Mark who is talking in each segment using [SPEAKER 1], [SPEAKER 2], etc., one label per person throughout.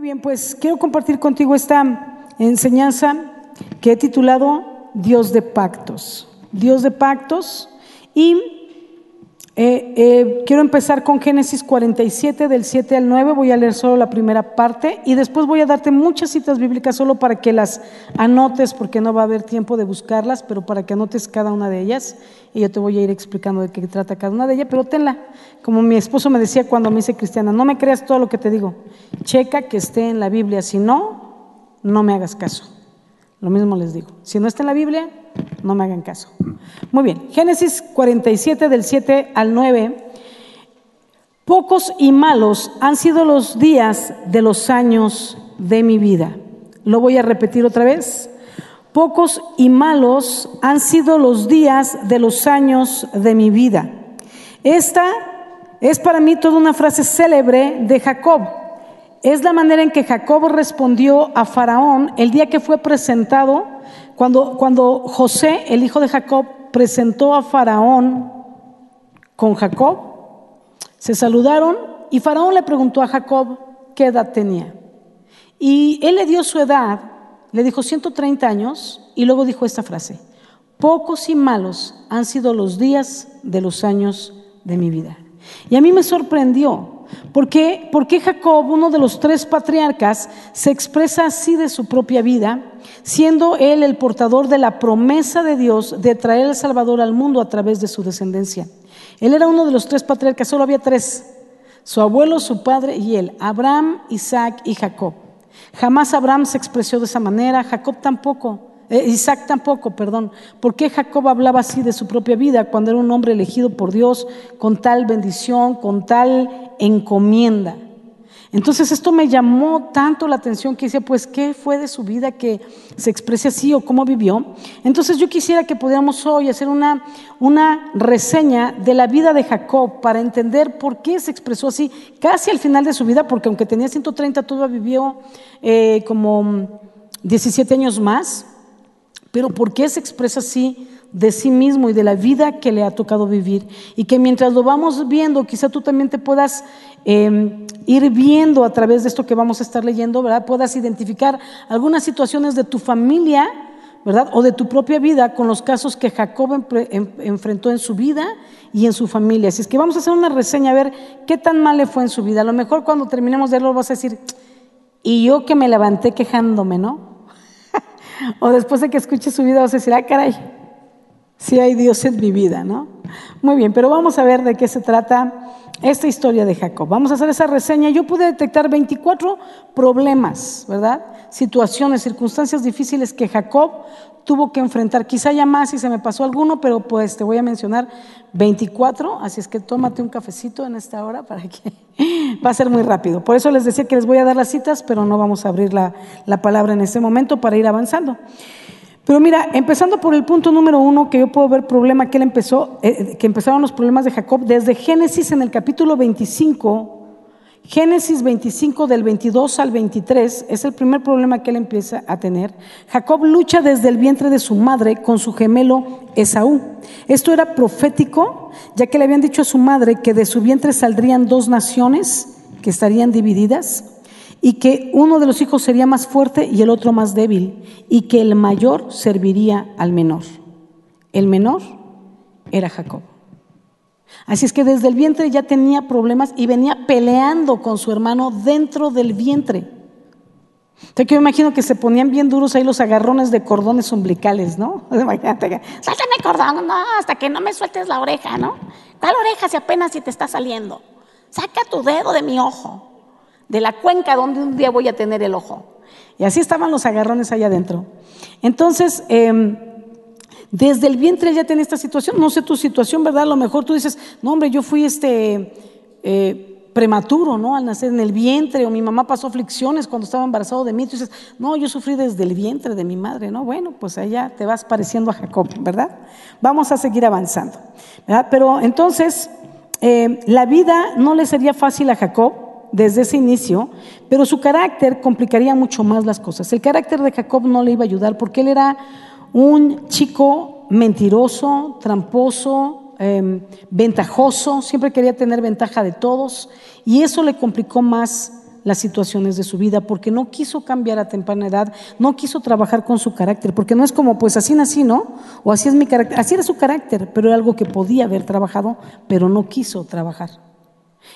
[SPEAKER 1] Muy bien, pues quiero compartir contigo esta enseñanza que he titulado Dios de pactos. Dios de pactos y eh, eh, quiero empezar con Génesis 47 del 7 al 9, voy a leer solo la primera parte y después voy a darte muchas citas bíblicas solo para que las anotes porque no va a haber tiempo de buscarlas, pero para que anotes cada una de ellas y yo te voy a ir explicando de qué trata cada una de ellas, pero tenla, como mi esposo me decía cuando me hice cristiana, no me creas todo lo que te digo, checa que esté en la Biblia, si no, no me hagas caso. Lo mismo les digo, si no está en la Biblia, no me hagan caso. Muy bien, Génesis 47 del 7 al 9. Pocos y malos han sido los días de los años de mi vida. Lo voy a repetir otra vez. Pocos y malos han sido los días de los años de mi vida. Esta es para mí toda una frase célebre de Jacob. Es la manera en que Jacob respondió a Faraón el día que fue presentado cuando, cuando José, el hijo de Jacob, presentó a Faraón con Jacob, se saludaron y Faraón le preguntó a Jacob qué edad tenía. Y él le dio su edad, le dijo 130 años y luego dijo esta frase, pocos y malos han sido los días de los años de mi vida. Y a mí me sorprendió ¿Por qué, Jacob, uno de los tres patriarcas, se expresa así de su propia vida, siendo él el portador de la promesa de Dios de traer al Salvador al mundo a través de su descendencia? Él era uno de los tres patriarcas, solo había tres, su abuelo, su padre y él, Abraham, Isaac y Jacob. Jamás Abraham se expresó de esa manera, Jacob tampoco. Eh, Isaac tampoco, perdón. ¿Por qué Jacob hablaba así de su propia vida cuando era un hombre elegido por Dios con tal bendición, con tal encomienda? Entonces esto me llamó tanto la atención que decía, pues, ¿qué fue de su vida que se exprese así o cómo vivió? Entonces yo quisiera que pudiéramos hoy hacer una, una reseña de la vida de Jacob para entender por qué se expresó así casi al final de su vida, porque aunque tenía 130, todavía vivió eh, como 17 años más. Pero ¿por qué se expresa así de sí mismo y de la vida que le ha tocado vivir? Y que mientras lo vamos viendo, quizá tú también te puedas em, ir viendo a través de esto que vamos a estar leyendo, ¿verdad? Puedas identificar algunas situaciones de tu familia, ¿verdad? O de tu propia vida con los casos que Jacob enfrentó en su vida y en su familia. Así es que vamos a hacer una reseña a ver qué tan mal le fue en su vida. A lo mejor cuando terminemos de verlo vas a decir, y yo que me levanté quejándome, ¿no? O después de que escuches su vida vas a decir, ah, caray, sí hay Dios en mi vida, ¿no? Muy bien, pero vamos a ver de qué se trata esta historia de Jacob. Vamos a hacer esa reseña. Yo pude detectar 24 problemas, ¿verdad? Situaciones, circunstancias difíciles que Jacob tuvo que enfrentar. Quizá ya más si se me pasó alguno, pero pues te voy a mencionar 24, así es que tómate un cafecito en esta hora para que va a ser muy rápido. Por eso les decía que les voy a dar las citas, pero no vamos a abrir la, la palabra en este momento para ir avanzando. Pero mira, empezando por el punto número uno, que yo puedo ver problema que él empezó, eh, que empezaron los problemas de Jacob desde Génesis en el capítulo 25, Génesis 25 del 22 al 23 es el primer problema que él empieza a tener. Jacob lucha desde el vientre de su madre con su gemelo Esaú. Esto era profético, ya que le habían dicho a su madre que de su vientre saldrían dos naciones que estarían divididas y que uno de los hijos sería más fuerte y el otro más débil, y que el mayor serviría al menor. El menor era Jacob. Así es que desde el vientre ya tenía problemas y venía peleando con su hermano dentro del vientre. Entonces yo me imagino que se ponían bien duros ahí los agarrones de cordones umbilicales, ¿no? Imagínate, suéltame cordón, no, hasta que no me sueltes la oreja, ¿no? ¿Cuál oreja si apenas si te está saliendo? Saca tu dedo de mi ojo de la cuenca donde un día voy a tener el ojo. Y así estaban los agarrones allá adentro. Entonces, em, desde el vientre ya tenía esta situación. No sé tu situación, ¿verdad? A lo mejor tú dices, no, hombre, yo fui este eh, prematuro, ¿no? Al nacer en el vientre, o mi mamá pasó aflicciones cuando estaba embarazado de mí. Tú dices, no, yo sufrí desde el vientre de mi madre, ¿no? Bueno, pues allá te vas pareciendo a Jacob, ¿verdad? Vamos a seguir avanzando. Pero entonces, eh, la vida no le sería fácil a Jacob desde ese inicio, pero su carácter complicaría mucho más las cosas. El carácter de Jacob no le iba a ayudar porque él era un chico mentiroso, tramposo, em, ventajoso, siempre quería tener ventaja de todos y eso le complicó más las situaciones de su vida, porque no quiso cambiar a temprana edad, no quiso trabajar con su carácter, porque no es como, pues así nací, ¿no? O así es mi carácter, así era su carácter, pero era algo que podía haber trabajado, pero no quiso trabajar.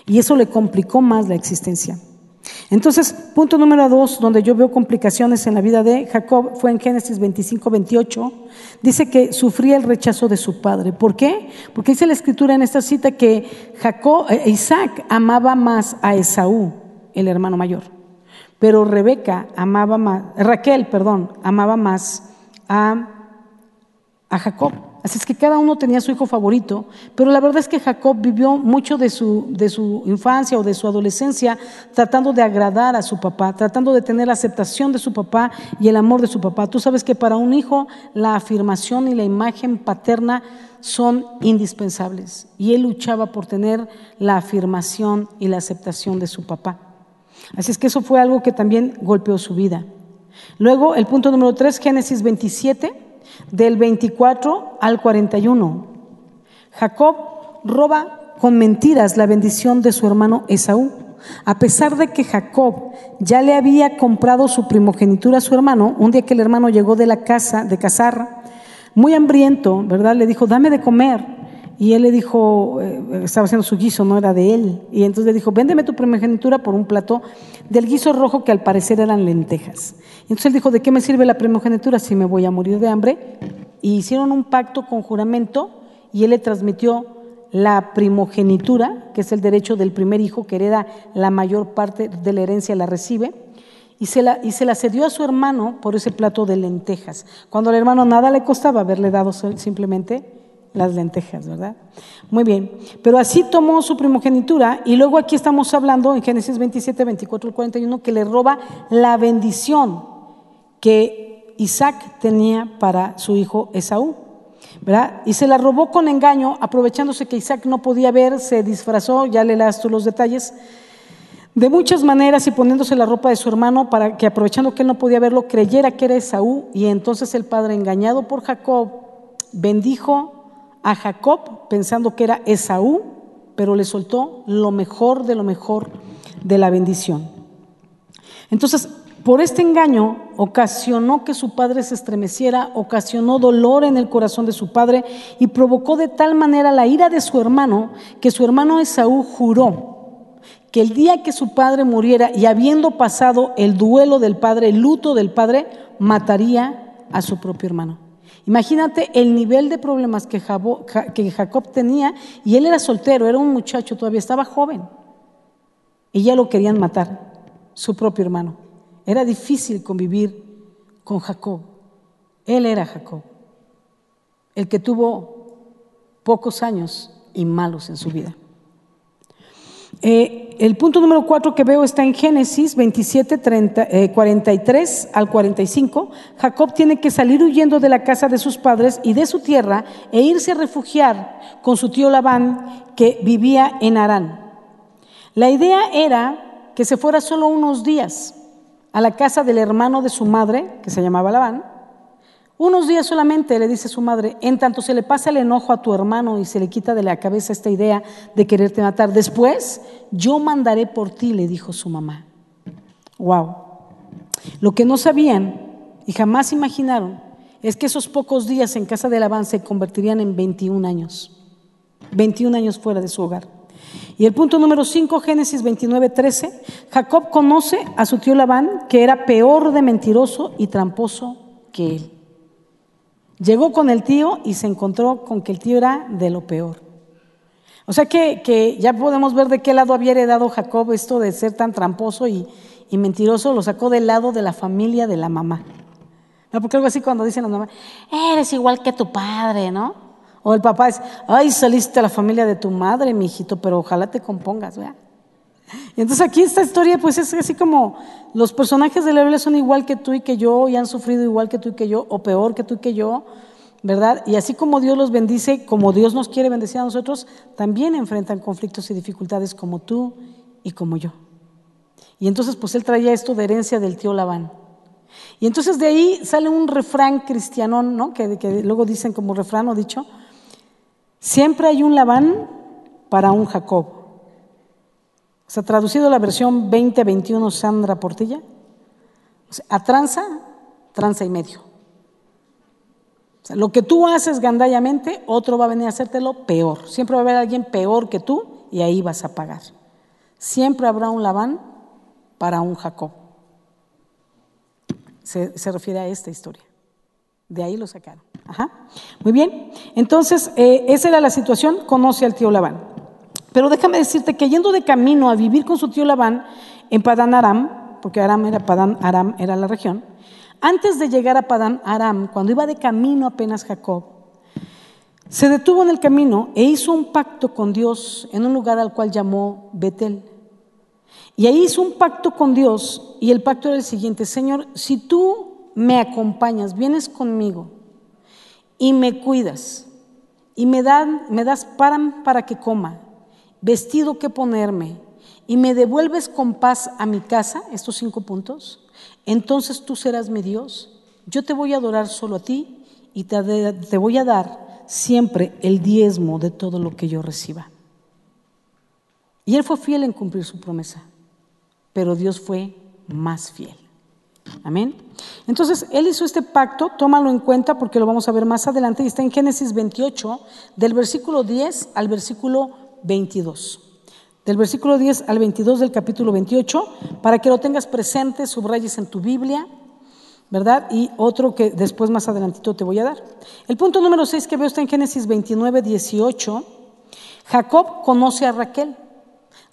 [SPEAKER 1] Y eso le complicó más la existencia. Entonces, punto número dos, donde yo veo complicaciones en la vida de Jacob, fue en Génesis 25, 28. Dice que sufría el rechazo de su padre. ¿Por qué? Porque dice la escritura en esta cita que Jacob, eh, Isaac amaba más a Esaú, el hermano mayor. Pero Rebeca amaba más, Raquel, perdón, amaba más a, a Jacob. Así es que cada uno tenía su hijo favorito, pero la verdad es que Jacob vivió mucho de su, de su infancia o de su adolescencia tratando de agradar a su papá, tratando de tener la aceptación de su papá y el amor de su papá. Tú sabes que para un hijo la afirmación y la imagen paterna son indispensables y él luchaba por tener la afirmación y la aceptación de su papá. Así es que eso fue algo que también golpeó su vida. Luego, el punto número 3, Génesis 27 del 24 al 41. Jacob roba con mentiras la bendición de su hermano Esaú. A pesar de que Jacob ya le había comprado su primogenitura a su hermano, un día que el hermano llegó de la casa de cazar, muy hambriento, ¿verdad? Le dijo, dame de comer. Y él le dijo, eh, estaba haciendo su guiso, no era de él. Y entonces le dijo, véndeme tu primogenitura por un plato del guiso rojo que al parecer eran lentejas. Y entonces él dijo, ¿de qué me sirve la primogenitura si me voy a morir de hambre? Y hicieron un pacto con juramento y él le transmitió la primogenitura, que es el derecho del primer hijo que hereda la mayor parte de la herencia, la recibe. Y se, la, y se la cedió a su hermano por ese plato de lentejas, cuando al hermano nada le costaba haberle dado simplemente las lentejas, ¿verdad? Muy bien, pero así tomó su primogenitura y luego aquí estamos hablando en Génesis 27, 24 y 41 que le roba la bendición que Isaac tenía para su hijo Esaú, ¿verdad? Y se la robó con engaño, aprovechándose que Isaac no podía ver, se disfrazó, ya le das tú los detalles, de muchas maneras y poniéndose la ropa de su hermano para que aprovechando que él no podía verlo, creyera que era Esaú y entonces el padre engañado por Jacob bendijo a Jacob pensando que era Esaú, pero le soltó lo mejor de lo mejor de la bendición. Entonces, por este engaño ocasionó que su padre se estremeciera, ocasionó dolor en el corazón de su padre y provocó de tal manera la ira de su hermano que su hermano Esaú juró que el día que su padre muriera y habiendo pasado el duelo del padre, el luto del padre, mataría a su propio hermano. Imagínate el nivel de problemas que Jacob tenía y él era soltero, era un muchacho, todavía estaba joven. Y ya lo querían matar, su propio hermano. Era difícil convivir con Jacob. Él era Jacob, el que tuvo pocos años y malos en su vida. Eh, el punto número cuatro que veo está en Génesis 27, 43 eh, al 45. Jacob tiene que salir huyendo de la casa de sus padres y de su tierra e irse a refugiar con su tío Labán que vivía en Arán. La idea era que se fuera solo unos días a la casa del hermano de su madre, que se llamaba Labán, unos días solamente, le dice su madre, en tanto se le pasa el enojo a tu hermano y se le quita de la cabeza esta idea de quererte matar. Después, yo mandaré por ti, le dijo su mamá. Wow. Lo que no sabían y jamás imaginaron es que esos pocos días en casa de Labán se convertirían en 21 años. 21 años fuera de su hogar. Y el punto número 5, Génesis 29, 13, Jacob conoce a su tío Labán, que era peor de mentiroso y tramposo que él. Llegó con el tío y se encontró con que el tío era de lo peor. O sea que, ya podemos ver de qué lado había heredado Jacob esto de ser tan tramposo y, mentiroso, lo sacó del lado de la familia de la mamá. ¿No? Porque algo así cuando dicen las mamás, eres igual que tu padre, ¿no? O el papá es, ay, saliste de la familia de tu madre, mi hijito, pero ojalá te compongas, ¿verdad? Y entonces aquí esta historia pues es así como los personajes de la Biblia son igual que tú y que yo y han sufrido igual que tú y que yo o peor que tú y que yo, ¿verdad? Y así como Dios los bendice, como Dios nos quiere bendecir a nosotros, también enfrentan conflictos y dificultades como tú y como yo. Y entonces pues él traía esto de herencia del tío Labán. Y entonces de ahí sale un refrán cristiano, ¿no? Que, que luego dicen como refrán o dicho, siempre hay un Labán para un Jacob. O sea, traducido la versión 2021 Sandra Portilla, a tranza, tranza y medio. O sea, lo que tú haces gandallamente, otro va a venir a hacértelo peor. Siempre va a haber alguien peor que tú y ahí vas a pagar. Siempre habrá un Labán para un Jacob. Se, refiere a esta historia. De ahí lo sacaron. Ajá. Muy bien. Entonces, eh, esa era la situación. Conoce al tío Labán. Pero déjame decirte que yendo de camino a vivir con su tío Labán en Padán Aram, porque Aram era Padán Aram era la región, antes de llegar a Padán Aram, cuando iba de camino apenas Jacob, se detuvo en el camino e hizo un pacto con Dios en un lugar al cual llamó Betel. Y ahí hizo un pacto con Dios y el pacto era el siguiente, Señor, si tú me acompañas, vienes conmigo y me cuidas y me, dan, me das pan para que coma, vestido que ponerme y me devuelves con paz a mi casa, estos cinco puntos, entonces tú serás mi Dios. Yo te voy a adorar solo a ti y te, te voy a dar siempre el diezmo de todo lo que yo reciba. Y él fue fiel en cumplir su promesa, pero Dios fue más fiel. Amén. Entonces, él hizo este pacto, tómalo en cuenta porque lo vamos a ver más adelante, y está en Génesis 28, del versículo 10 al versículo 22. Del versículo 10 al 22 del capítulo 28, para que lo tengas presente, subrayes en tu Biblia, ¿verdad? Y otro que después más adelantito te voy a dar. El punto número 6 que veo está en Génesis 29, 18. Jacob conoce a Raquel.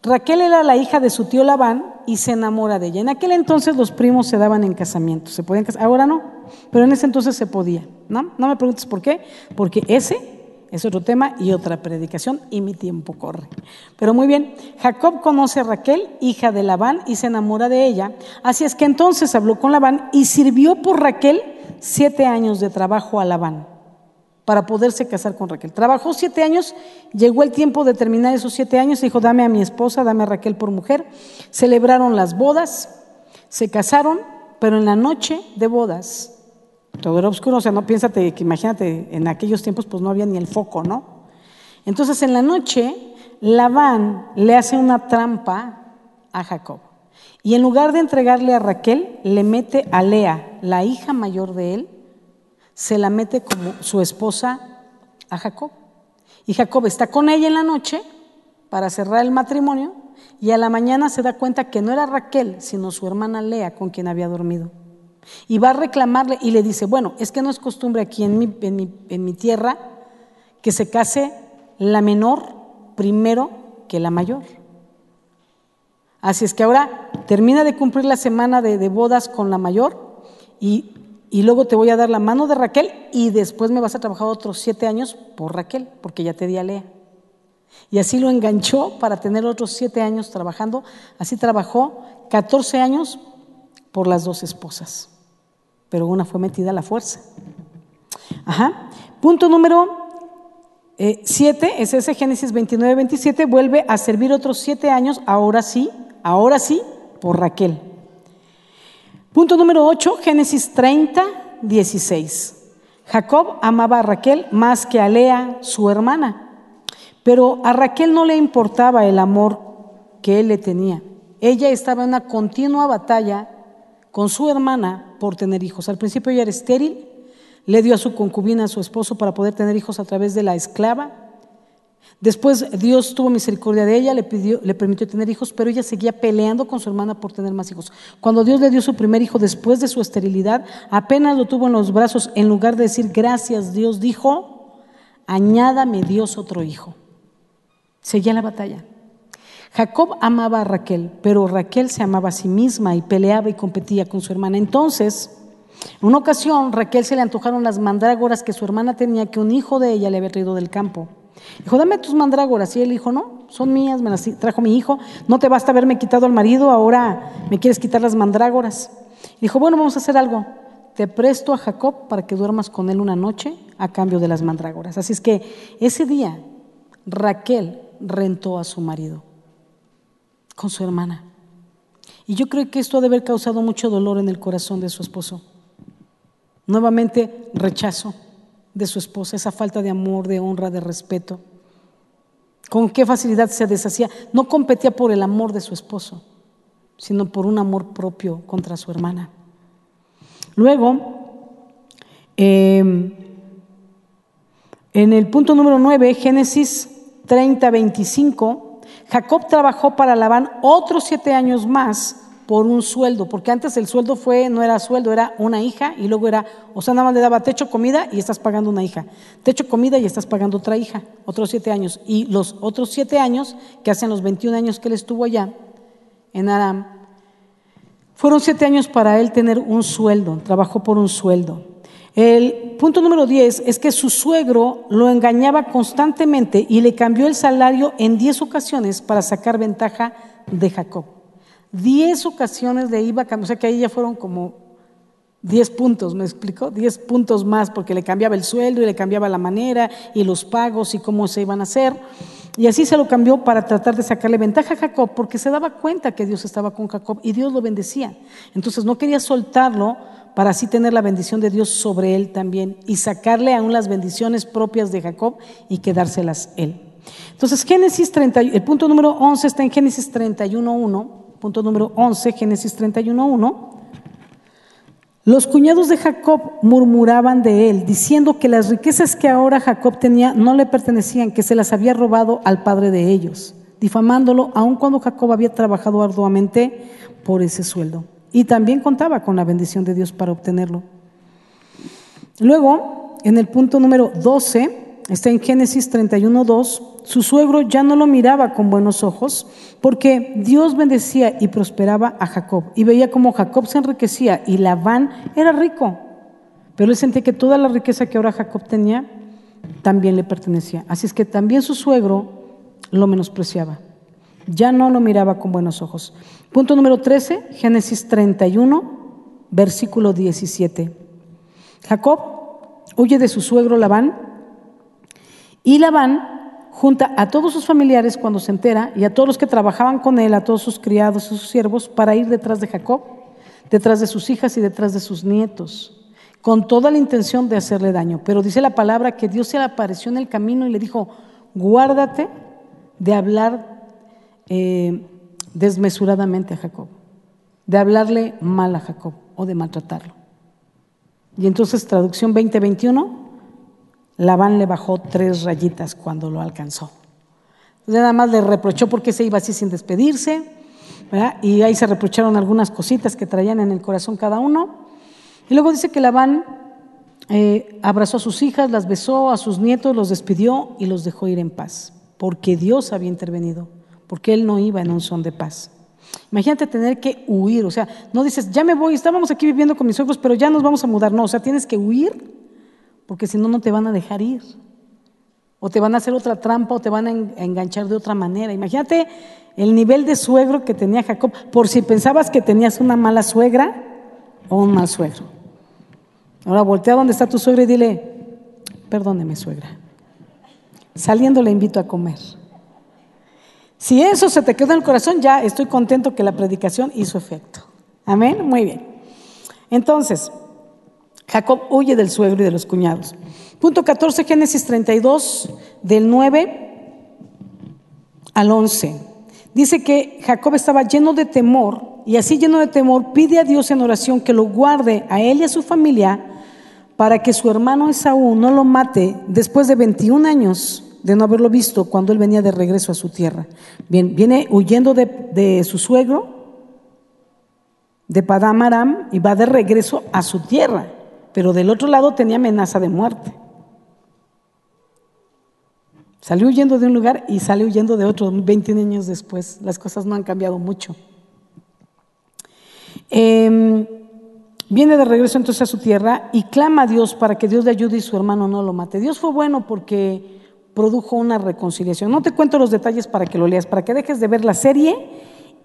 [SPEAKER 1] Raquel era la hija de su tío Labán y se enamora de ella. En aquel entonces los primos se daban en casamiento, se podían casar, ahora no, pero en ese entonces se podía. ¿no? no me preguntes por qué, porque ese es otro tema y otra predicación y mi tiempo corre. Pero muy bien, Jacob conoce a Raquel, hija de Labán, y se enamora de ella. Así es que entonces habló con Labán y sirvió por Raquel siete años de trabajo a Labán para poderse casar con Raquel. Trabajó siete años, llegó el tiempo de terminar esos siete años, dijo, dame a mi esposa, dame a Raquel por mujer. Celebraron las bodas, se casaron, pero en la noche de bodas, todo era oscuro, o sea, no piénsate que imagínate, en aquellos tiempos pues no había ni el foco, ¿no? Entonces en la noche, Labán le hace una trampa a Jacob. Y en lugar de entregarle a Raquel, le mete a Lea, la hija mayor de él, se la mete como su esposa a Jacob. Y Jacob está con ella en la noche para cerrar el matrimonio y a la mañana se da cuenta que no era Raquel, sino su hermana Lea con quien había dormido. Y va a reclamarle y le dice, bueno, es que no es costumbre aquí en mi, en mi, en mi tierra que se case la menor primero que la mayor. Así es que ahora termina de cumplir la semana de, bodas con la mayor y y luego te voy a dar la mano de Raquel y después me vas a trabajar otros siete años por Raquel, porque ya te di a Lea. Y así lo enganchó para tener otros siete años trabajando. Así trabajó 14 años por las dos esposas, pero una fue metida a la fuerza. Ajá. Punto número 7, eh, es ese Génesis 29, 27, vuelve a servir otros siete años, ahora sí, ahora sí, por Raquel. Punto número 8, Génesis 30, 16. Jacob amaba a Raquel más que a Lea, su hermana, pero a Raquel no le importaba el amor que él le tenía. Ella estaba en una continua batalla con su hermana por tener hijos. Al principio ella era estéril, le dio a su concubina, a su esposo, para poder tener hijos a través de la esclava. Después Dios tuvo misericordia de ella, le, pidió, le permitió tener hijos, pero ella seguía peleando con su hermana por tener más hijos. Cuando Dios le dio su primer hijo después de su esterilidad, apenas lo tuvo en los brazos, en lugar de decir gracias, Dios dijo, añádame Dios otro hijo. Seguía la batalla. Jacob amaba a Raquel, pero Raquel se amaba a sí misma y peleaba y competía con su hermana. Entonces, en una ocasión, Raquel se le antojaron las mandrágoras que su hermana tenía, que un hijo de ella le había traído del campo. Dijo, dame tus mandrágoras. Y él dijo, no, son mías, me las trajo mi hijo. No te basta haberme quitado al marido, ahora me quieres quitar las mandrágoras. dijo, bueno, vamos a hacer algo. Te presto a Jacob para que duermas con él una noche a cambio de las mandrágoras. Así es que ese día Raquel rentó a su marido con su hermana. Y yo creo que esto ha de haber causado mucho dolor en el corazón de su esposo. Nuevamente rechazo de su esposa, esa falta de amor, de honra, de respeto. con qué facilidad se deshacía. No competía por el amor de su esposo, sino por un amor propio contra su hermana. Luego, em, en el punto número 9, Génesis 30, 25, Jacob trabajó para Labán otros siete años más por un sueldo, porque antes el sueldo fue, no era sueldo, era una hija y luego era, o sea, nada más le daba techo, comida y estás pagando una hija, techo, comida y estás pagando otra hija, otros siete años. Y los otros siete años, que hacen los 21 años que él estuvo allá en Aram, fueron siete años para él tener un sueldo, trabajó por un sueldo. El punto número 10 es que su suegro lo engañaba constantemente y le cambió el salario en 10 ocasiones para sacar ventaja de Jacob. Diez ocasiones de IVA, o sea que ahí ya fueron como diez puntos, ¿me explico? Diez puntos más porque le cambiaba el sueldo y le cambiaba la manera y los pagos y cómo se iban a hacer. Y así se lo cambió para tratar de sacarle ventaja a Jacob porque se daba cuenta que Dios estaba con Jacob y Dios lo bendecía. Entonces no quería soltarlo para así tener la bendición de Dios sobre él también y sacarle aún las bendiciones propias de Jacob y quedárselas él. Entonces Génesis 30, el punto número 11 está en Génesis 31.1 punto número 11, Génesis 31.1, los cuñados de Jacob murmuraban de él, diciendo que las riquezas que ahora Jacob tenía no le pertenecían, que se las había robado al padre de ellos, difamándolo aun cuando Jacob había trabajado arduamente por ese sueldo. Y también contaba con la bendición de Dios para obtenerlo. Luego, en el punto número 12, está en Génesis 31.2, su suegro ya no lo miraba con buenos ojos porque Dios bendecía y prosperaba a Jacob y veía como Jacob se enriquecía y Labán era rico, pero él sentía que toda la riqueza que ahora Jacob tenía también le pertenecía. Así es que también su suegro lo menospreciaba, ya no lo miraba con buenos ojos. Punto número 13, Génesis 31, versículo 17. Jacob huye de su suegro Labán y Labán junta a todos sus familiares cuando se entera y a todos los que trabajaban con él, a todos sus criados, sus siervos, para ir detrás de Jacob, detrás de sus hijas y detrás de sus nietos, con toda la intención de hacerle daño. Pero dice la palabra que Dios se le apareció en el camino y le dijo, guárdate de hablar eh, desmesuradamente a Jacob, de hablarle mal a Jacob o de maltratarlo. Y entonces, traducción 2021, Labán le bajó tres rayitas cuando lo alcanzó. nada más le reprochó porque se iba así sin despedirse, y ahí se reprocharon algunas cositas que traían en el corazón cada uno. Y luego dice que Labán eh, abrazó a sus hijas, las besó, a sus nietos, los despidió y los dejó ir en paz, porque Dios había intervenido, porque él no iba en un son de paz. Imagínate tener que huir, o sea, no dices, ya me voy, estábamos aquí viviendo con mis ojos, pero ya nos vamos a mudar, no, o sea, tienes que huir porque si no, no te van a dejar ir. O te van a hacer otra trampa o te van a enganchar de otra manera. Imagínate el nivel de suegro que tenía Jacob, por si pensabas que tenías una mala suegra o un mal suegro. Ahora voltea donde está tu suegra y dile, perdóneme suegra. Saliendo le invito a comer. Si eso se te quedó en el corazón, ya estoy contento que la predicación hizo efecto. Amén. Muy bien. Entonces, Jacob huye del suegro y de los cuñados. Punto 14, Génesis 32, del 9 al 11. Dice que Jacob estaba lleno de temor y así lleno de temor pide a Dios en oración que lo guarde a él y a su familia para que su hermano Esaú no lo mate después de 21 años de no haberlo visto cuando él venía de regreso a su tierra. Bien, viene huyendo de, de su suegro, de Padamaram, y va de regreso a su tierra pero del otro lado tenía amenaza de muerte. Salió huyendo de un lugar y salió huyendo de otro 20 años después. Las cosas no han cambiado mucho. Em, viene de regreso entonces a su tierra y clama a Dios para que Dios le ayude y su hermano no lo mate. Dios fue bueno porque produjo una reconciliación. No te cuento los detalles para que lo leas, para que dejes de ver la serie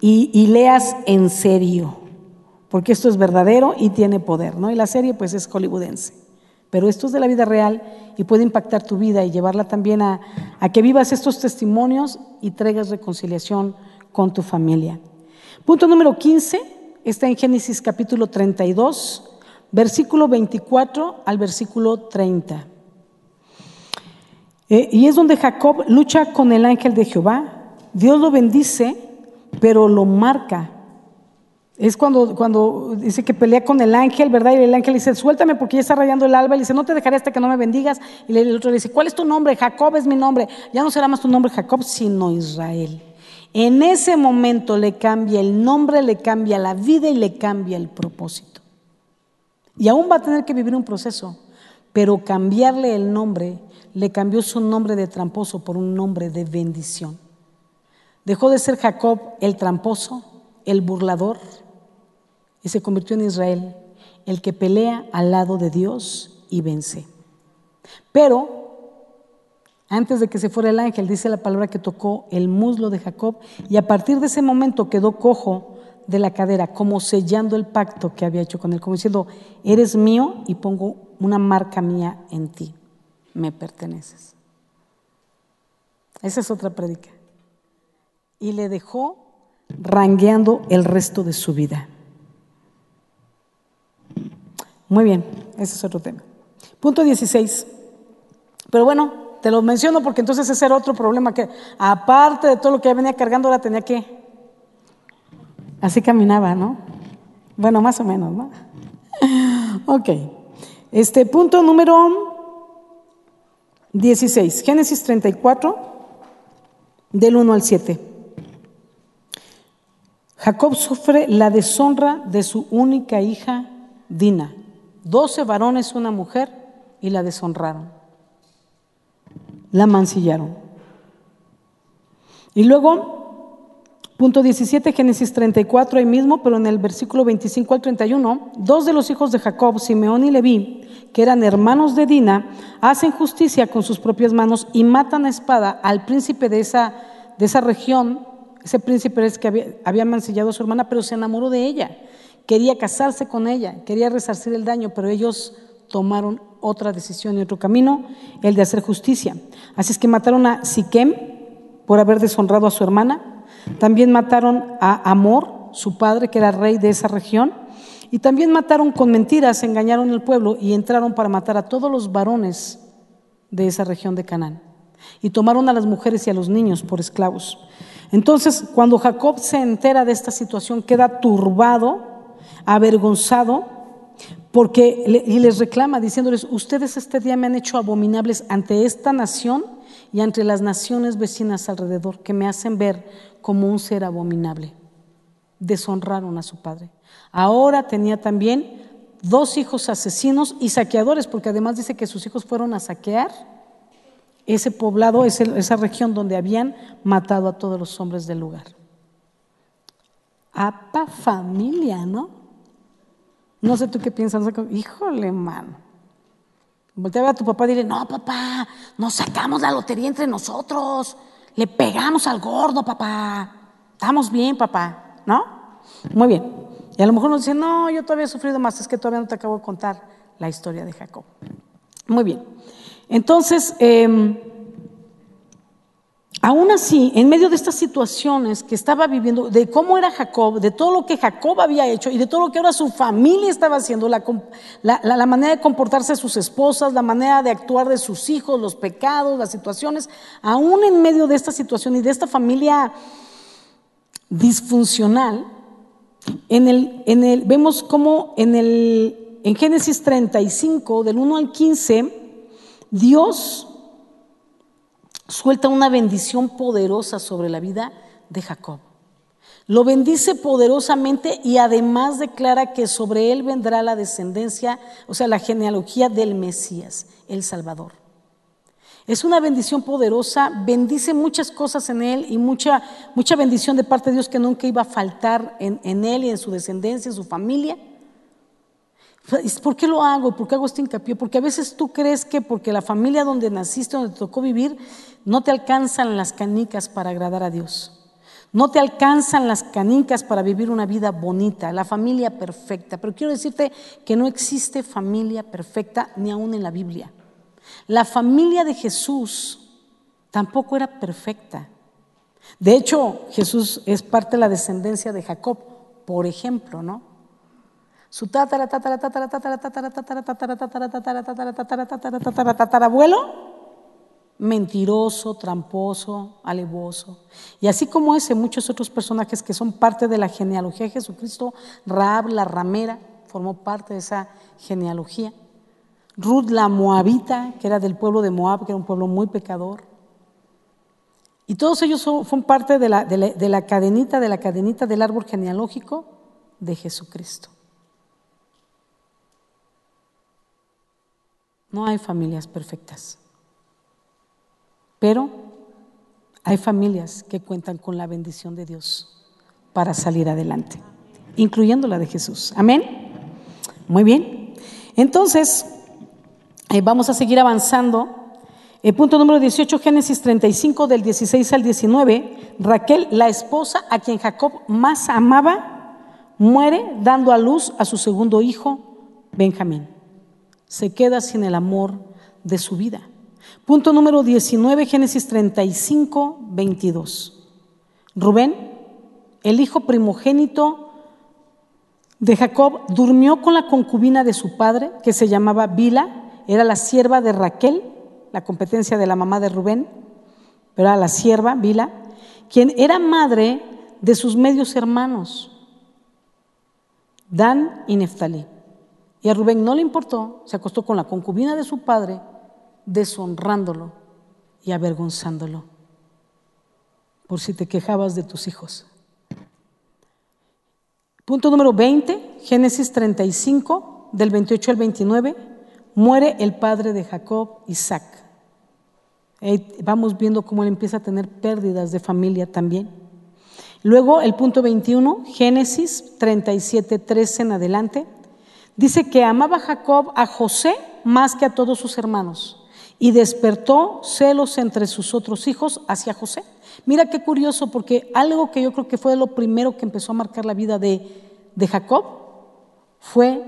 [SPEAKER 1] y leas en serio porque esto es verdadero y tiene poder, ¿no? Y la serie pues es hollywoodense, pero esto es de la vida real y puede impactar tu vida y llevarla también a, que vivas estos testimonios y traigas reconciliación con tu familia. Punto número 15 está en Génesis capítulo 32, versículo 24 al versículo 30. Eh, y es donde Jacob lucha con el ángel de Jehová. Dios lo bendice, pero lo marca. Es cuando, cuando dice que pelea con el ángel, ¿verdad? Y el ángel le dice, suéltame porque ya está rayando el alba. Y le dice, no te dejaré hasta que no me bendigas. Y el otro le dice, ¿cuál es tu nombre? Jacob es mi nombre. Ya no será más tu nombre Jacob, sino Israel. En ese momento le cambia el nombre, le cambia la vida y le cambia el propósito. Y aún va a tener que vivir un proceso, pero cambiarle el nombre, le cambió su nombre de tramposo por un nombre de bendición. Dejó de ser Jacob el tramposo, el burlador, y se convirtió en Israel, el que pelea al lado de Dios y vence. Pero antes de que se fuera el ángel, dice la palabra que tocó el muslo de Jacob y a partir de ese momento quedó cojo de la cadera, como sellando el pacto que había hecho con él, como diciendo, eres mío y pongo una marca mía en ti, me perteneces. Esa es otra predica. Y le dejó rangueando el resto de su vida. Muy bien, ese es otro tema. Punto 16. Pero bueno, te lo menciono porque entonces ese era otro problema que, aparte de todo lo que ya venía cargando, ahora tenía que. Así caminaba, ¿no? Bueno, más o menos, ¿no? ok. Este punto número 16, Génesis 34, del 1 al 7. Jacob sufre la deshonra de su única hija, Dina. Doce varones, una mujer, y la deshonraron la mancillaron. Y luego, punto 17, Génesis 34, ahí mismo, pero en el versículo 25 al 31, dos de los hijos de Jacob, Simeón y Leví, que eran hermanos de Dina, hacen justicia con sus propias manos y matan a espada al príncipe de esa, de esa región. Ese príncipe es que había, había mancillado a su hermana, pero se enamoró de ella. Quería casarse con ella, quería resarcir el daño, pero ellos tomaron otra decisión y otro camino, el de hacer justicia. Así es que mataron a Siquem por haber deshonrado a su hermana. También mataron a Amor, su padre, que era rey de esa región. Y también mataron con mentiras, engañaron al pueblo y entraron para matar a todos los varones de esa región de Canaán. Y tomaron a las mujeres y a los niños por esclavos. Entonces, cuando Jacob se entera de esta situación, queda turbado, avergonzado, porque y les reclama diciéndoles, ustedes este día me han hecho abominables ante esta nación y ante las naciones vecinas alrededor, que me hacen ver como un ser abominable. Deshonraron a su padre. Ahora tenía también dos hijos asesinos y saqueadores, porque además dice que sus hijos fueron a saquear ese poblado, esa región donde habían matado a todos los hombres del lugar. Apa familia, ¿no? No sé tú qué piensas, híjole, mano. Voltea a ver a tu papá y dile, no, papá, nos sacamos la lotería entre nosotros, le pegamos al gordo, papá, estamos bien, papá, ¿no? Muy bien. Y a lo mejor nos dicen, no, yo todavía he sufrido más, es que todavía no te acabo de contar la historia de Jacob. Muy bien. Entonces, eh, Aún así, en medio de estas situaciones que estaba viviendo, de cómo era Jacob, de todo lo que Jacob había hecho y de todo lo que ahora su familia estaba haciendo, la, manera de comportarse de sus esposas, la manera de actuar de sus hijos, los pecados, las situaciones, aún en medio de esta situación y de esta familia disfuncional, en el, en el, vemos cómo en, el, en Génesis 35, del 1 al 15, Dios suelta una bendición poderosa sobre la vida de Jacob. Lo bendice poderosamente y además declara que sobre él vendrá la descendencia, o sea, la genealogía del Mesías, el Salvador. Es una bendición poderosa, bendice muchas cosas en él y mucha, mucha bendición de parte de Dios que nunca iba a faltar en, en él y en su descendencia, en su familia. ¿Por qué lo hago? ¿Por qué hago este hincapié? Porque a veces tú crees que porque la familia donde naciste, donde te tocó vivir, no te alcanzan las canicas para agradar a Dios. No te alcanzan las canicas para vivir una vida bonita, la familia perfecta. Pero quiero decirte que no existe familia perfecta ni aún en la Biblia. La familia de Jesús tampoco era perfecta. De hecho, Jesús es parte de la descendencia de Jacob, por ejemplo, ¿no? Su tatara, tatara, tatara, tatara, tatara, tatara, tatara, tatara, tatara, tatara, tatara, tatara, tatara, tatara, abuelo mentiroso, tramposo, alevoso. Y así como ese, muchos otros personajes que son parte de la genealogía de Jesucristo, Raab la ramera formó parte de esa genealogía. Ruth la moabita, que era del pueblo de Moab, que era un pueblo muy pecador. Y todos ellos son, parte de la, de la cadenita, de la cadenita del árbol genealógico de Jesucristo. No hay familias perfectas, pero hay familias que cuentan con la bendición de Dios para salir adelante, incluyendo la de Jesús. Amén. Muy bien. Entonces, eh, vamos a seguir avanzando. El punto número 18, Génesis 35, del 16 al 19. Raquel, la esposa a quien Jacob más amaba, muere dando a luz a su segundo hijo, Benjamín se queda sin el amor de su vida. Punto número 19, Génesis 35, 22. Rubén, el hijo primogénito de Jacob, durmió con la concubina de su padre, que se llamaba Bila, era la sierva de Raquel, la competencia de la mamá de Rubén, pero era la sierva, Bila, quien era madre de sus medios hermanos, Dan y Neftalí. Y a Rubén no le importó, se acostó con la concubina de su padre, deshonrándolo y avergonzándolo. Por si te quejabas de tus hijos. Punto número 20, Génesis 35, del 28 al 29, muere el padre de Jacob, Isaac. Vamos viendo cómo él empieza a tener pérdidas de familia también. Luego el punto 21, Génesis 37, 13 en adelante, Dice que amaba Jacob a José más que a todos sus hermanos y despertó celos entre sus otros hijos hacia José. Mira qué curioso, porque algo que yo creo que fue lo primero que empezó a marcar la vida de, Jacob fue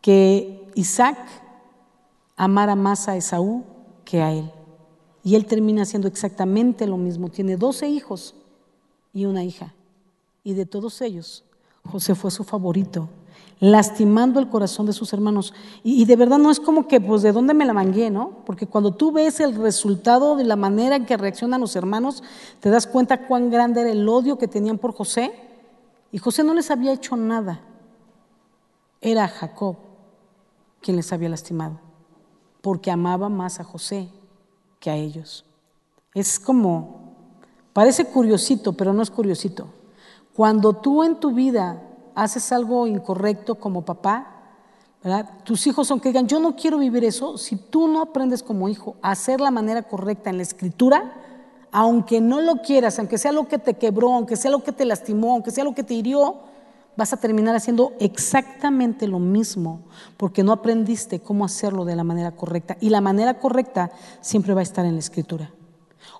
[SPEAKER 1] que Isaac amara más a Esaú que a él. Y él termina haciendo exactamente lo mismo. Tiene doce hijos y una hija. Y de todos ellos, José fue su favorito lastimando el corazón de sus hermanos. Y, de verdad no es como que, pues, ¿de dónde me la mangué, no? Porque cuando tú ves el resultado de la manera en que reaccionan los hermanos, te das cuenta cuán grande era el odio que tenían por José. Y José no les había hecho nada. Era Jacob quien les había lastimado, porque amaba más a José que a ellos. Es como, parece curiosito, pero no es curiosito. Cuando tú en tu vida haces algo incorrecto como papá, ¿verdad? tus hijos aunque digan, yo no quiero vivir eso, si tú no aprendes como hijo a hacer la manera correcta en la escritura, aunque no lo quieras, aunque sea lo que te quebró, aunque sea lo que te lastimó, aunque sea lo que te hirió, vas a terminar haciendo exactamente lo mismo, porque no aprendiste cómo hacerlo de la manera correcta. Y la manera correcta siempre va a estar en la escritura.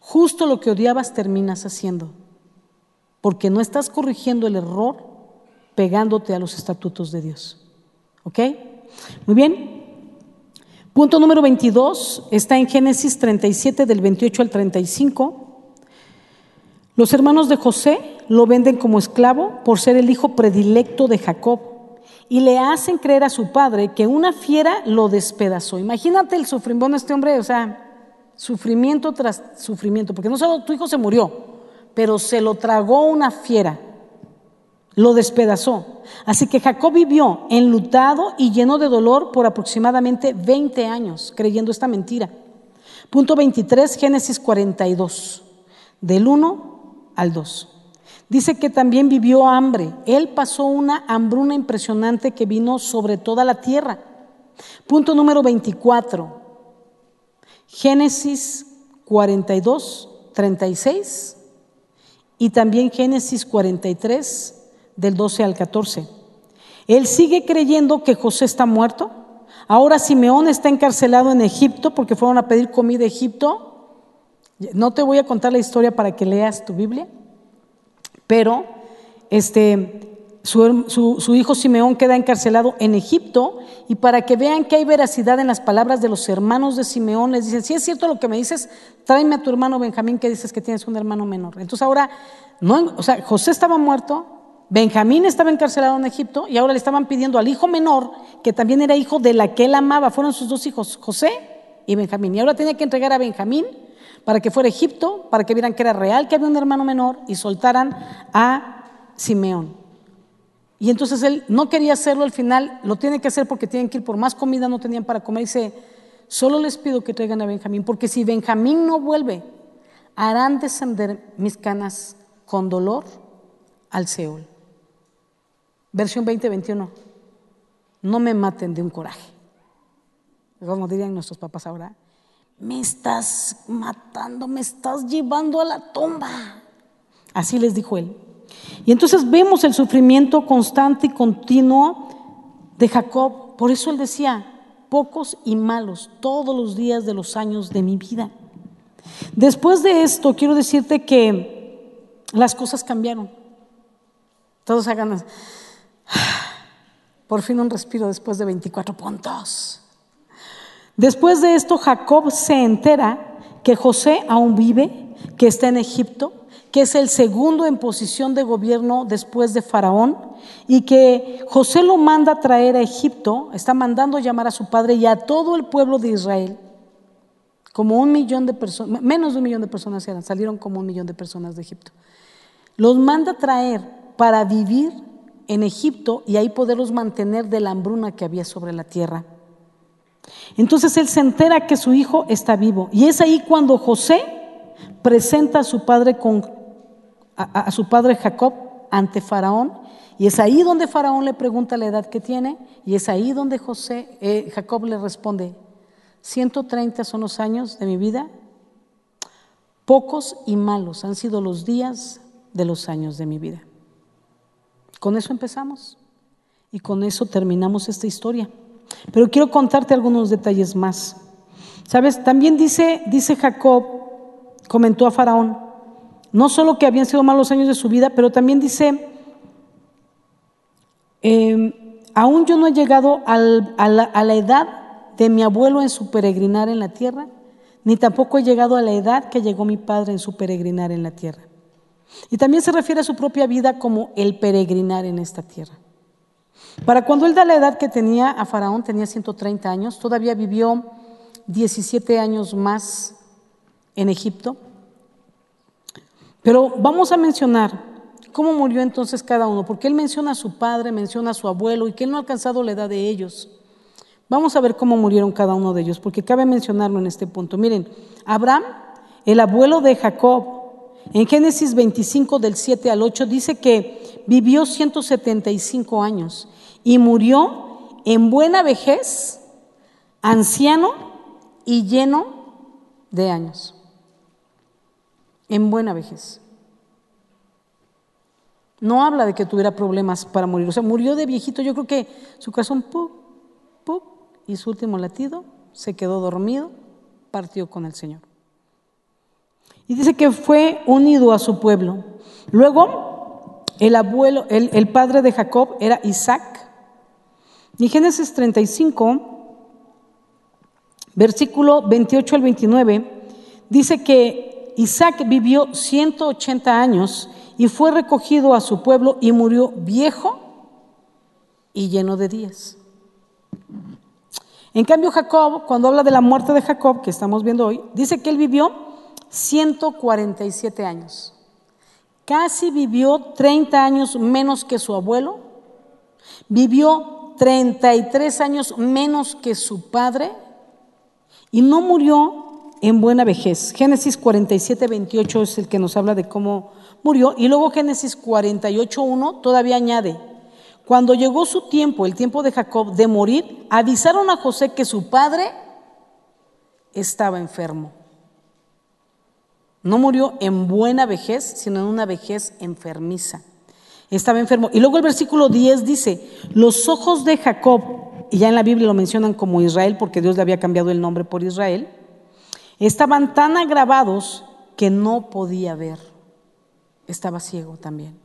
[SPEAKER 1] Justo lo que odiabas terminas haciendo, porque no estás corrigiendo el error pegándote a los estatutos de Dios. ¿Ok? Muy bien. Punto número 22 está en Génesis 37 del 28 al 35. Los hermanos de José lo venden como esclavo por ser el hijo predilecto de Jacob y le hacen creer a su padre que una fiera lo despedazó. Imagínate el sufrimiento de este hombre, o sea, sufrimiento tras sufrimiento, porque no solo tu hijo se murió, pero se lo tragó una fiera lo despedazó. Así que Jacob vivió enlutado y lleno de dolor por aproximadamente 20 años, creyendo esta mentira. Punto 23, Génesis 42, del 1 al 2. Dice que también vivió hambre. Él pasó una hambruna impresionante que vino sobre toda la tierra. Punto número 24. Génesis 42, 36 y también Génesis 43, del 12 al 14. Él sigue creyendo que José está muerto. Ahora Simeón está encarcelado en Egipto porque fueron a pedir comida a Egipto. No te voy a contar la historia para que leas tu Biblia, pero este, su, hijo Simeón queda encarcelado en Egipto y para que vean que hay veracidad en las palabras de los hermanos de Simeón, les dicen, si es cierto lo que me dices, tráeme a tu hermano Benjamín que dices que tienes un hermano menor. Entonces ahora, no, José estaba muerto, Benjamín estaba encarcelado en Egipto y ahora le estaban pidiendo al hijo menor, que también era hijo de la que él amaba, fueron sus dos hijos, José y Benjamín. Y ahora tenía que entregar a Benjamín para que fuera a Egipto, para que vieran que era real, que había un hermano menor y soltaran a Simeón. Y entonces él no quería hacerlo, al final lo tiene que hacer porque tienen que ir por más comida, no tenían para comer. Y dice, solo les pido que traigan a Benjamín, porque si Benjamín no vuelve, harán descender mis canas con dolor al Seol. Versión 2021. No me maten de un coraje. Como dirían nuestros papás ahora, me estás matando, me estás llevando a la tumba. Así les dijo él. Y entonces vemos el sufrimiento constante y continuo de Jacob. Por eso él decía, pocos y malos todos los días de los años de mi vida. Después de esto, quiero decirte que las cosas cambiaron. Todos hagan, por fin un respiro después de 24 puntos. Después de esto, Jacob se entera que José aún vive, que está en Egipto, que es el segundo en posición de gobierno después de Faraón, y que José lo manda a traer a Egipto, está mandando llamar a su padre y a todo el pueblo de Israel, como un millón de personas, menos de un millón de personas eran, salieron como un millón de personas de Egipto. Los manda a traer para vivir en Egipto y ahí poderlos mantener de la hambruna que había sobre la tierra. Entonces él se entera que su hijo está vivo. Y es ahí cuando José presenta a su padre, con, a, su padre Jacob ante Faraón. Y es ahí donde Faraón le pregunta la edad que tiene. Y es ahí donde José, eh, Jacob le responde, 130 son los años de mi vida. Pocos y malos han sido los días de los años de mi vida. Con eso empezamos. Y con eso terminamos esta historia. Pero quiero contarte algunos detalles más. Sabes, también dice, dice Jacob, comentó a Faraón, no solo que habían sido malos años de su vida, pero también dice, em, aún yo no he llegado a, la, a la edad de mi abuelo en su peregrinar en la tierra, ni tampoco he llegado a la edad que llegó mi padre en su peregrinar en la tierra. Y también se refiere a su propia vida como el peregrinar en esta tierra. Para cuando él da la edad que tenía a Faraón, tenía 130 años, todavía vivió 17 años más en Egipto. Pero vamos a mencionar cómo murió entonces cada uno, porque él menciona a su padre, menciona a su abuelo y que él no ha alcanzado la edad de ellos. Vamos a ver cómo murieron cada uno de ellos, porque cabe mencionarlo en este punto. Miren, Abraham, el abuelo de Jacob, en Génesis 25 del 7 al 8 dice que vivió 175 años y murió en buena vejez, anciano y lleno de años. En buena vejez. No habla de que tuviera problemas para morir. O sea, murió de viejito. Yo creo que su corazón. ¡pup! y su último latido se quedó dormido, partió con el Señor. Y dice que fue unido a su pueblo. Luego, el abuelo, el, padre de Jacob era Isaac. Y Génesis 35, versículo 28 al 29, dice que Isaac vivió 180 años y fue recogido a su pueblo y murió viejo y lleno de días. En cambio, Jacob, cuando habla de la muerte de Jacob, que estamos viendo hoy, dice que él vivió 147 años. Casi vivió 30 años menos que su abuelo. Vivió 33 años menos que su padre y no murió en buena vejez. Génesis 47, 28 es el que nos habla de cómo murió. Y luego Génesis 48, 1 todavía añade, cuando llegó su tiempo, el tiempo de Jacob, de morir, avisaron a José que su padre estaba enfermo. No murió en buena vejez, sino en una vejez enfermiza estaba enfermo. Y luego el versículo 10 dice, los ojos de Jacob, y ya en la Biblia lo mencionan como Israel, porque Dios le había cambiado el nombre por Israel, estaban tan agravados que no podía ver. Estaba ciego también.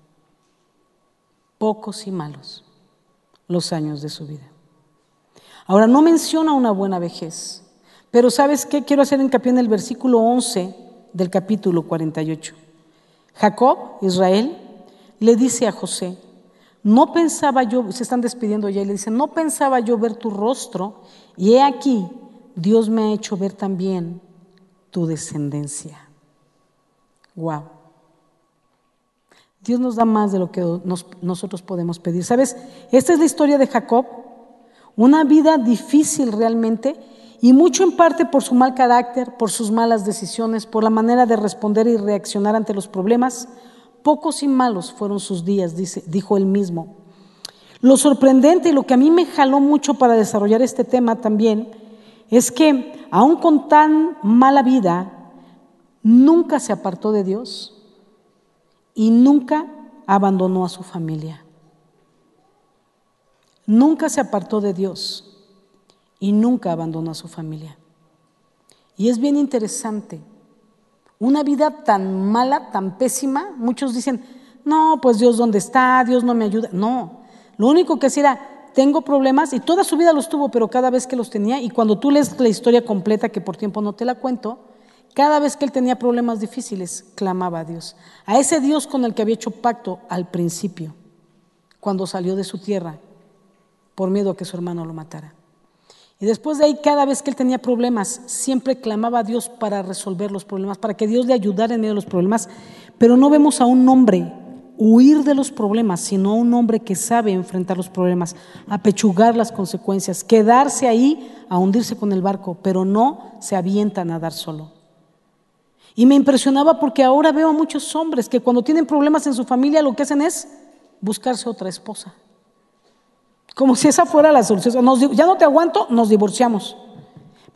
[SPEAKER 1] Pocos y malos los años de su vida. Ahora, no menciona una buena vejez, pero ¿sabes qué? Quiero hacer hincapié en el versículo 11 del capítulo 48. Jacob, Israel, le dice a José, no pensaba yo, se están despidiendo ya, y le dice, no pensaba yo ver tu rostro, y he aquí, Dios me ha hecho ver también tu descendencia. Wow. Dios nos da más de lo que nosotros podemos pedir. ¿Sabes? Esta es la historia de Jacob, una vida difícil realmente y mucho en parte por su mal carácter, por sus malas decisiones, por la manera de responder y reaccionar ante los problemas. Pocos y malos fueron sus días, dijo él mismo. Lo sorprendente y lo que a mí me jaló mucho para desarrollar este tema también es que, aun con tan mala vida, nunca se apartó de Dios y nunca abandonó a su familia. Nunca se apartó de Dios y nunca abandonó a su familia. Y es bien interesante. Una vida tan mala, tan pésima, muchos dicen, no, pues Dios dónde está, Dios no me ayuda. No, lo único que hacía era, tengo problemas y toda su vida los tuvo, pero cada vez que los tenía, y cuando tú lees la historia completa, que por tiempo no te la cuento, cada vez que él tenía problemas difíciles, clamaba a Dios. A ese Dios con el que había hecho pacto al principio, cuando salió de su tierra, por miedo a que su hermano lo matara. Y después de ahí, cada vez que él tenía problemas, siempre clamaba a Dios para resolver los problemas, para que Dios le ayudara en medio de los problemas. Pero no vemos a un hombre huir de los problemas, sino un hombre que sabe enfrentar los problemas, apechugar las consecuencias, quedarse ahí a hundirse con el barco, pero no se avienta a nadar solo. Y me impresionaba porque ahora veo a muchos hombres que cuando tienen problemas en su familia lo que hacen es buscarse otra esposa. Como si esa fuera la solución. ya no te aguanto, nos divorciamos.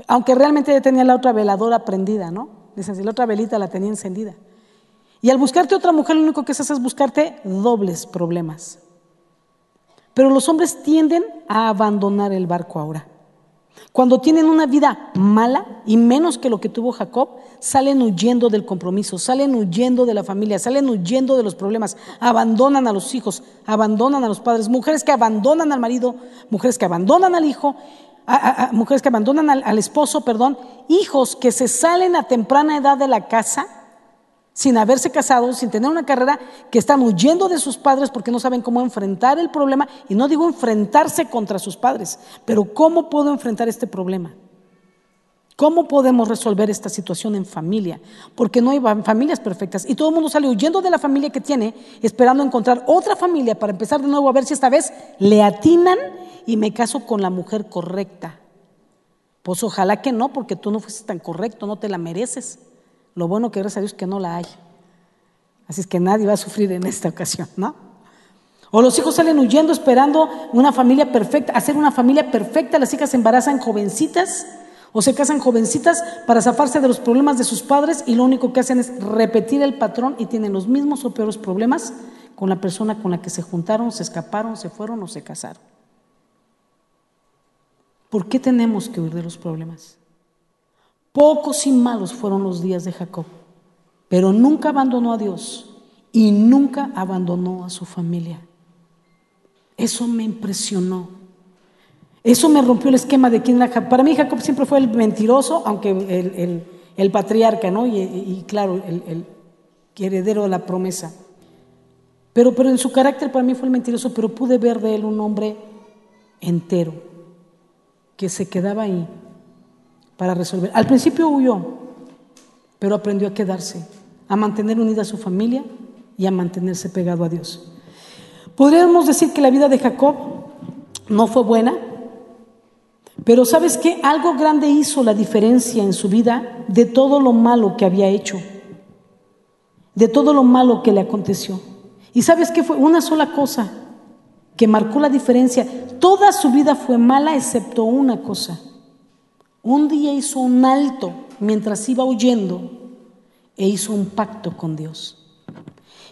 [SPEAKER 1] Aunque realmente ya tenía la otra veladora prendida, ¿no? Dicen, si la otra velita la tenía encendida. Y al buscarte otra mujer, lo único que haces es buscarte dobles problemas. Pero los hombres tienden a abandonar el barco ahora. Cuando tienen una vida mala y menos que lo que tuvo Jacob, salen huyendo del compromiso, salen huyendo de la familia, salen huyendo de los problemas, abandonan a los hijos, abandonan a los padres, mujeres que abandonan al marido, mujeres que abandonan al hijo, mujeres que abandonan al esposo, perdón, hijos que se salen a temprana edad de la casa sin haberse casado, sin tener una carrera, que están huyendo de sus padres porque no saben cómo enfrentar el problema. Y no digo enfrentarse contra sus padres, pero ¿cómo puedo enfrentar este problema? ¿Cómo podemos resolver esta situación en familia? Porque no hay familias perfectas y todo el mundo sale huyendo de la familia que tiene, esperando encontrar otra familia para empezar de nuevo a ver si esta vez le atinan y me caso con la mujer correcta. Pues ojalá que no, porque tú no fuiste tan correcto, no te la mereces. Lo bueno que gracias a Dios que no la hay. Así es que nadie va a sufrir en esta ocasión, ¿no? O los hijos salen huyendo esperando una familia perfecta, hacer una familia perfecta, las hijas se embarazan jovencitas o se casan jovencitas para zafarse de los problemas de sus padres y lo único que hacen es repetir el patrón y tienen los mismos o peores problemas con la persona con la que se juntaron, se escaparon, se fueron o se casaron. ¿Por qué tenemos que huir de los problemas? Pocos y malos fueron los días de Jacob, pero nunca abandonó a Dios y nunca abandonó a su familia. Eso me impresionó. Eso me rompió el esquema de quién era Jacob. Para mí Jacob siempre fue el mentiroso, aunque el, patriarca, ¿no? Y, claro, el, heredero de la promesa. Pero, pero en su carácter para mí fue el mentiroso, pero pude ver de él un hombre entero, que se quedaba ahí para resolver. Al principio huyó, pero aprendió a quedarse, a mantener unida a su familia y a mantenerse pegado a Dios. Podríamos decir que la vida de Jacob no fue buena, pero ¿sabes qué? Algo grande hizo la diferencia en su vida de todo lo malo que había hecho, de todo lo malo que le aconteció. ¿Y sabes qué fue? Una sola cosa que marcó la diferencia. Toda su vida fue mala excepto una cosa un día hizo un alto mientras iba huyendo e hizo un pacto con Dios.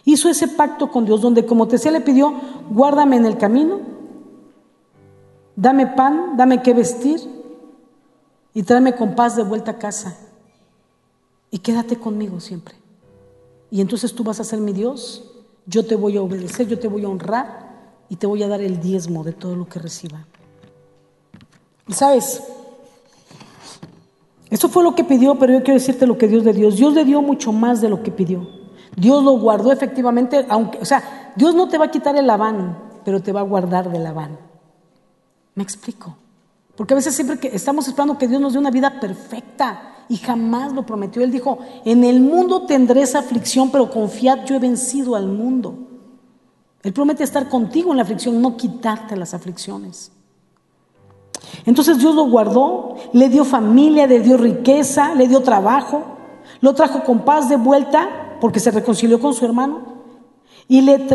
[SPEAKER 1] Hizo ese pacto con Dios donde, como te decía, le pidió, guárdame en el camino, dame pan, dame qué vestir y tráeme con paz de vuelta a casa. Y quédate conmigo siempre. Y entonces tú vas a ser mi Dios, yo te voy a obedecer, yo te voy a honrar y te voy a dar el diezmo de todo lo que reciba. Y sabes, eso fue lo que pidió, pero yo quiero decirte lo que Dios le dio. Dios le dio mucho más de lo que pidió. Dios lo guardó efectivamente, aunque, o sea, Dios no te va a quitar el Labán, pero te va a guardar del Labán. ¿Me explico? Porque a veces siempre que estamos esperando que Dios nos dé una vida perfecta y jamás lo prometió. Él dijo, en el mundo tendréis aflicción, pero confiad, yo he vencido al mundo. Él promete estar contigo en la aflicción, no quitarte las aflicciones. Entonces Dios lo guardó, le dio familia, le dio riqueza, le dio trabajo, lo trajo con paz de vuelta porque se reconcilió con su hermano y le,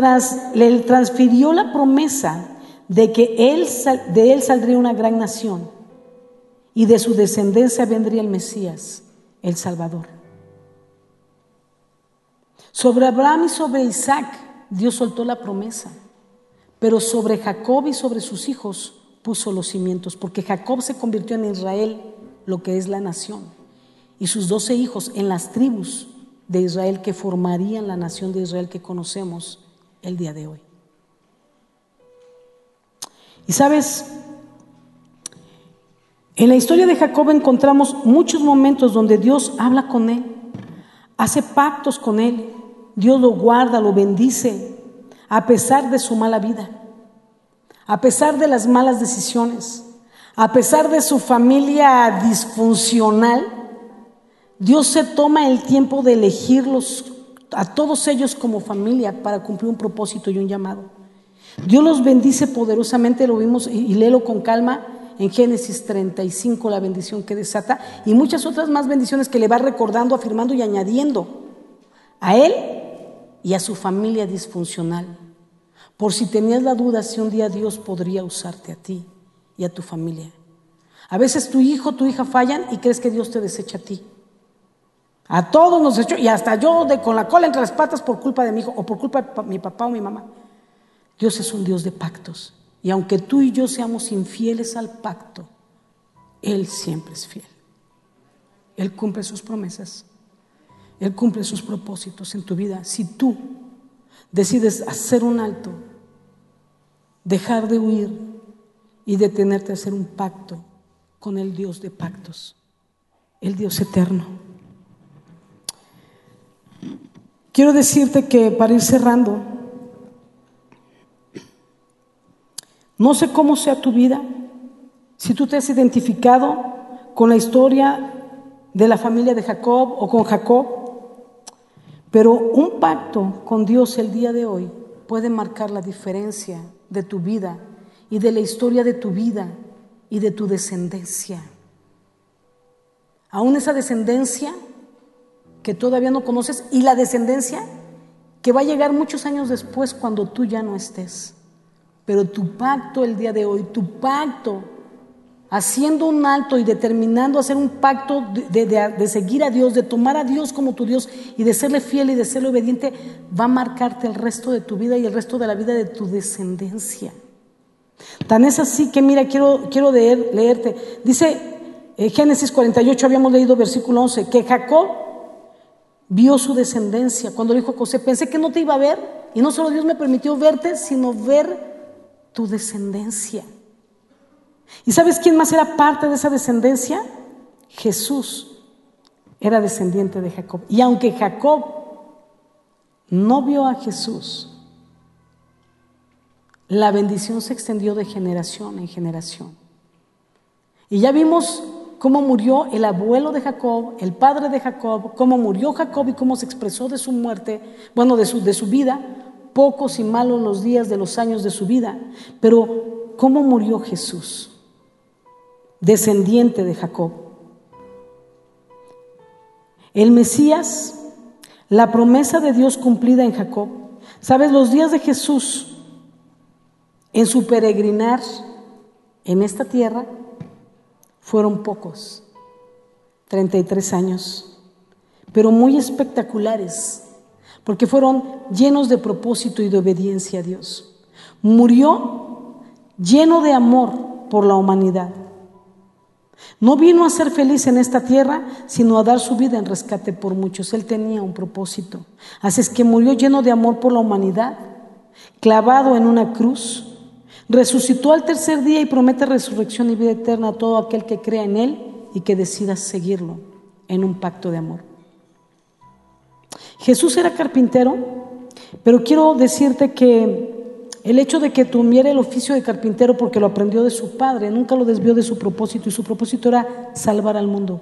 [SPEAKER 1] le transfirió la promesa de que él, de él saldría una gran nación y de su descendencia vendría el Mesías, el Salvador. Sobre Abraham y sobre Isaac Dios soltó la promesa, pero sobre Jacob y sobre sus hijos puso los cimientos, porque Jacob se convirtió en Israel, lo que es la nación, y sus doce hijos en las tribus de Israel que formarían la nación de Israel que conocemos el día de hoy. Y sabes, en la historia de Jacob encontramos muchos momentos donde Dios habla con él, hace pactos con él, Dios lo guarda, lo bendice, a pesar de su mala vida, a pesar de las malas decisiones, a pesar de su familia disfuncional. Dios se toma el tiempo de elegirlos a todos ellos como familia para cumplir un propósito y un llamado. Dios los bendice poderosamente, lo vimos y, léelo con calma en Génesis 35, la bendición que desata, y muchas otras más bendiciones que le va recordando, afirmando y añadiendo a él y a su familia disfuncional. Por si tenías la duda si un día Dios podría usarte a ti y a tu familia. A veces tu hijo, tu hija fallan y crees que Dios te desecha a ti. A todos nos echó, y hasta yo de, con la cola entre las patas por culpa de mi hijo o por culpa de mi papá o mi mamá. Dios es un Dios de pactos. Y aunque tú y yo seamos infieles al pacto, Él siempre es fiel. Él cumple sus promesas. Él cumple sus propósitos en tu vida. Si tú decides hacer un alto, dejar de huir y detenerte a hacer un pacto con el Dios de pactos, el Dios eterno. Quiero decirte que para ir cerrando, no sé cómo sea tu vida, si tú te has identificado con la historia de la familia de Jacob o con Jacob, pero un pacto con Dios el día de hoy puede marcar la diferencia de tu vida y de la historia de tu vida y de tu descendencia. Aún esa descendencia que todavía no conoces y la descendencia que va a llegar muchos años después cuando tú ya no estés. Pero tu pacto el día de hoy, tu pacto, haciendo un alto y determinando hacer un pacto de, seguir a Dios, de tomar a Dios como tu Dios y de serle fiel y de serle obediente, va a marcarte el resto de tu vida y el resto de la vida de tu descendencia. Tan es así que mira, quiero, quiero leer, leerte. Dice eh, Génesis 48, habíamos leído versículo 11, que Jacob vio su descendencia. Cuando dijo José, pensé que no te iba a ver y no solo Dios me permitió verte, sino ver tu descendencia. ¿Y sabes quién más era parte de esa descendencia? Jesús era descendiente de Jacob. Y aunque Jacob no vio a Jesús, la bendición se extendió de generación en generación. Y ya vimos cómo murió el abuelo de Jacob, el padre de Jacob, cómo murió Jacob y cómo se expresó de su muerte, bueno, de su, de su vida, pocos y malos los días de los años de su vida, pero cómo murió Jesús, descendiente de Jacob. El Mesías, la promesa de Dios cumplida en Jacob. ¿Sabes? Los días de Jesús en su peregrinar en esta tierra fueron pocos, 33 años, pero muy espectaculares, porque fueron llenos de propósito y de obediencia a Dios. Murió lleno de amor por la humanidad. No vino a ser feliz en esta tierra, sino a dar su vida en rescate por muchos. Él tenía un propósito. Así es que murió lleno de amor por la humanidad, clavado en una cruz, Resucitó al tercer día y promete resurrección y vida eterna a todo aquel que crea en Él y que decida seguirlo en un pacto de amor. Jesús era carpintero, pero quiero decirte que el hecho de que tuviera el oficio de carpintero porque lo aprendió de su padre, nunca lo desvió de su propósito y su propósito era salvar al mundo.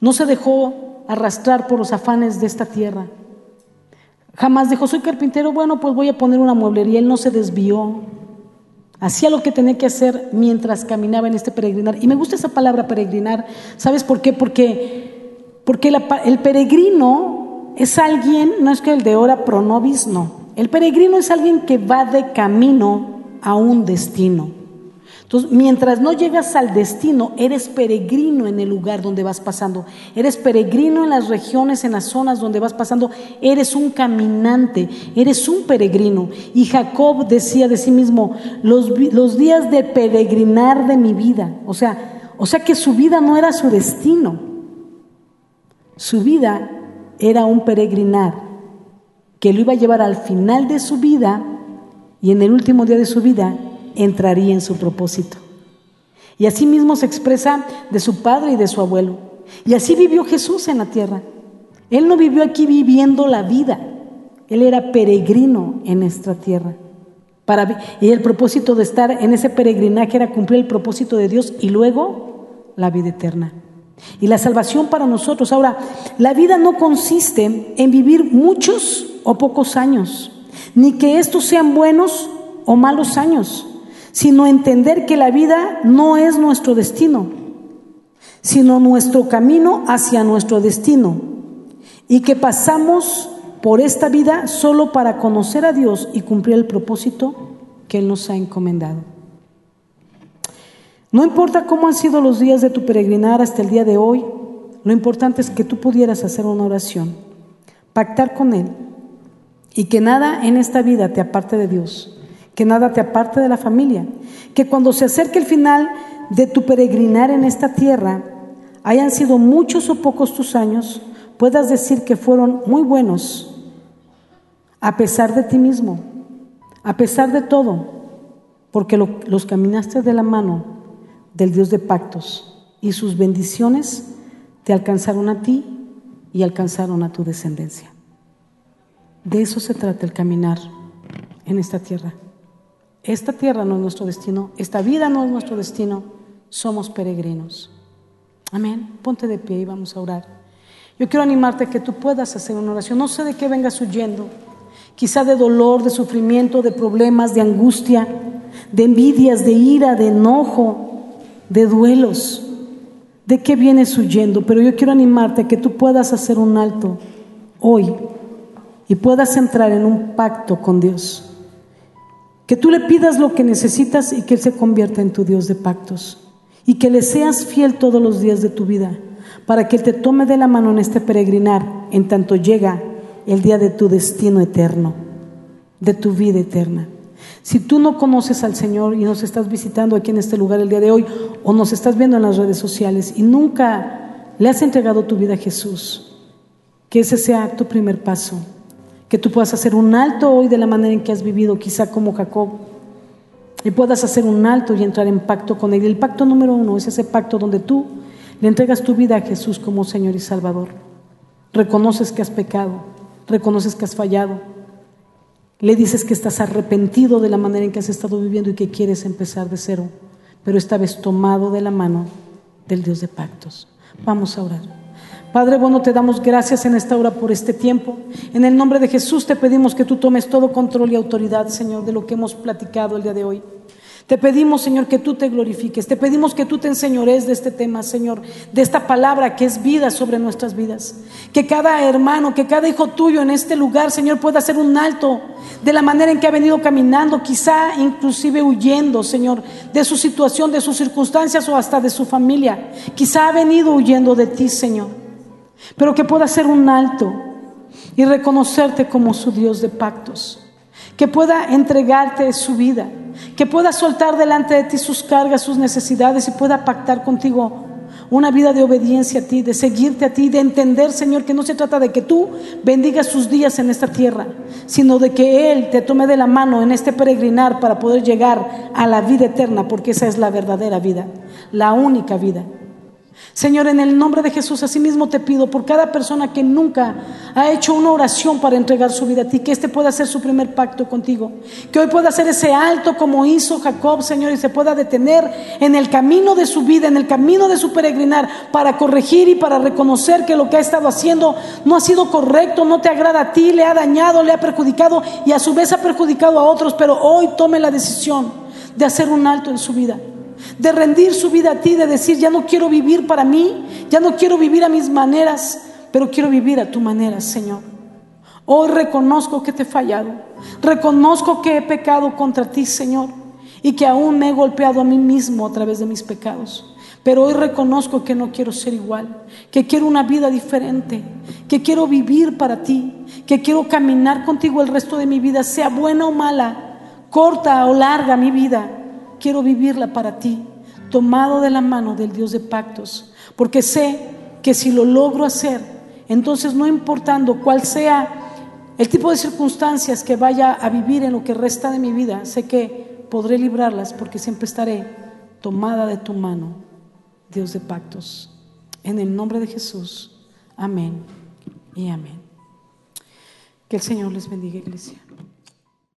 [SPEAKER 1] No se dejó arrastrar por los afanes de esta tierra. Jamás dijo, soy carpintero, bueno, pues voy a poner una mueblería. Él no se desvió. Hacía lo que tenía que hacer mientras caminaba en este peregrinar. Y me gusta esa palabra peregrinar. ¿Sabes por qué? Porque, porque el peregrino es alguien, no es que el de hora pronovis, no. El peregrino es alguien que va de camino a un destino. Entonces, mientras no llegas al destino, eres peregrino en el lugar donde vas pasando, eres peregrino en las regiones, en las zonas donde vas pasando, eres un caminante, eres un peregrino. Y Jacob decía de sí mismo, los, los días de peregrinar de mi vida, o sea, o sea que su vida no era su destino, su vida era un peregrinar que lo iba a llevar al final de su vida y en el último día de su vida entraría en su propósito. Y así mismo se expresa de su padre y de su abuelo. Y así vivió Jesús en la tierra. Él no vivió aquí viviendo la vida. Él era peregrino en nuestra tierra. Para, y el propósito de estar en ese peregrinaje era cumplir el propósito de Dios y luego la vida eterna. Y la salvación para nosotros. Ahora, la vida no consiste en vivir muchos o pocos años, ni que estos sean buenos o malos años sino entender que la vida no es nuestro destino, sino nuestro camino hacia nuestro destino, y que pasamos por esta vida solo para conocer a Dios y cumplir el propósito que Él nos ha encomendado. No importa cómo han sido los días de tu peregrinar hasta el día de hoy, lo importante es que tú pudieras hacer una oración, pactar con Él y que nada en esta vida te aparte de Dios que nada te aparte de la familia, que cuando se acerque el final de tu peregrinar en esta tierra, hayan sido muchos o pocos tus años, puedas decir que fueron muy buenos, a pesar de ti mismo, a pesar de todo, porque los caminaste de la mano del Dios de pactos y sus bendiciones te alcanzaron a ti y alcanzaron a tu descendencia. De eso se trata el caminar en esta tierra. Esta tierra no es nuestro destino, esta vida no es nuestro destino, somos peregrinos. Amén. Ponte de pie y vamos a orar. Yo quiero animarte a que tú puedas hacer una oración. No sé de qué vengas huyendo, quizá de dolor, de sufrimiento, de problemas, de angustia, de envidias, de ira, de enojo, de duelos. ¿De qué vienes huyendo? Pero yo quiero animarte a que tú puedas hacer un alto hoy y puedas entrar en un pacto con Dios. Que tú le pidas lo que necesitas y que Él se convierta en tu Dios de pactos. Y que le seas fiel todos los días de tu vida, para que Él te tome de la mano en este peregrinar, en tanto llega el día de tu destino eterno, de tu vida eterna. Si tú no conoces al Señor y nos estás visitando aquí en este lugar el día de hoy, o nos estás viendo en las redes sociales y nunca le has entregado tu vida a Jesús, que ese sea tu primer paso que tú puedas hacer un alto hoy de la manera en que has vivido, quizá como Jacob, y puedas hacer un alto y entrar en pacto con Él. El pacto número uno es ese pacto donde tú le entregas tu vida a Jesús como Señor y Salvador. Reconoces que has pecado, reconoces que has fallado, le dices que estás arrepentido de la manera en que has estado viviendo y que quieres empezar de cero, pero esta vez tomado de la mano del Dios de pactos. Vamos a orar. Padre bueno, te damos gracias en esta hora por este tiempo. En el nombre de Jesús te pedimos que tú tomes todo control y autoridad, Señor, de lo que hemos platicado el día de hoy. Te pedimos, Señor, que tú te glorifiques. Te pedimos que tú te enseñores de este tema, Señor, de esta palabra que es vida sobre nuestras vidas. Que cada hermano, que cada hijo tuyo en este lugar, Señor, pueda hacer un alto de la manera en que ha venido caminando, quizá inclusive huyendo, Señor, de su situación, de sus circunstancias o hasta de su familia. Quizá ha venido huyendo de ti, Señor pero que pueda hacer un alto y reconocerte como su Dios de pactos, que pueda entregarte su vida, que pueda soltar delante de ti sus cargas, sus necesidades y pueda pactar contigo una vida de obediencia a ti, de seguirte a ti, de entender, Señor, que no se trata de que tú bendigas sus días en esta tierra, sino de que Él te tome de la mano en este peregrinar para poder llegar a la vida eterna, porque esa es la verdadera vida, la única vida Señor, en el nombre de Jesús, asimismo te pido por cada persona que nunca ha hecho una oración para entregar su vida a ti, que este pueda ser su primer pacto contigo, que hoy pueda hacer ese alto como hizo Jacob, Señor, y se pueda detener en el camino de su vida, en el camino de su peregrinar, para corregir y para reconocer que lo que ha estado haciendo no ha sido correcto, no te agrada a ti, le ha dañado, le ha perjudicado y a su vez ha perjudicado a otros, pero hoy tome la decisión de hacer un alto en su vida de rendir su vida a ti, de decir, ya no quiero vivir para mí, ya no quiero vivir a mis maneras, pero quiero vivir a tu manera, Señor. Hoy reconozco que te he fallado, reconozco que he pecado contra ti, Señor, y que aún me he golpeado a mí mismo a través de mis pecados. Pero hoy reconozco que no quiero ser igual, que quiero una vida diferente, que quiero vivir para ti, que quiero caminar contigo el resto de mi vida, sea buena o mala, corta o larga mi vida quiero vivirla para ti, tomado de la mano del Dios de pactos, porque sé que si lo logro hacer, entonces no importando cuál sea el tipo de circunstancias que vaya a vivir en lo que resta de mi vida, sé que podré librarlas porque siempre estaré tomada de tu mano, Dios de pactos. En el nombre de Jesús, amén y amén. Que el Señor les bendiga, iglesia.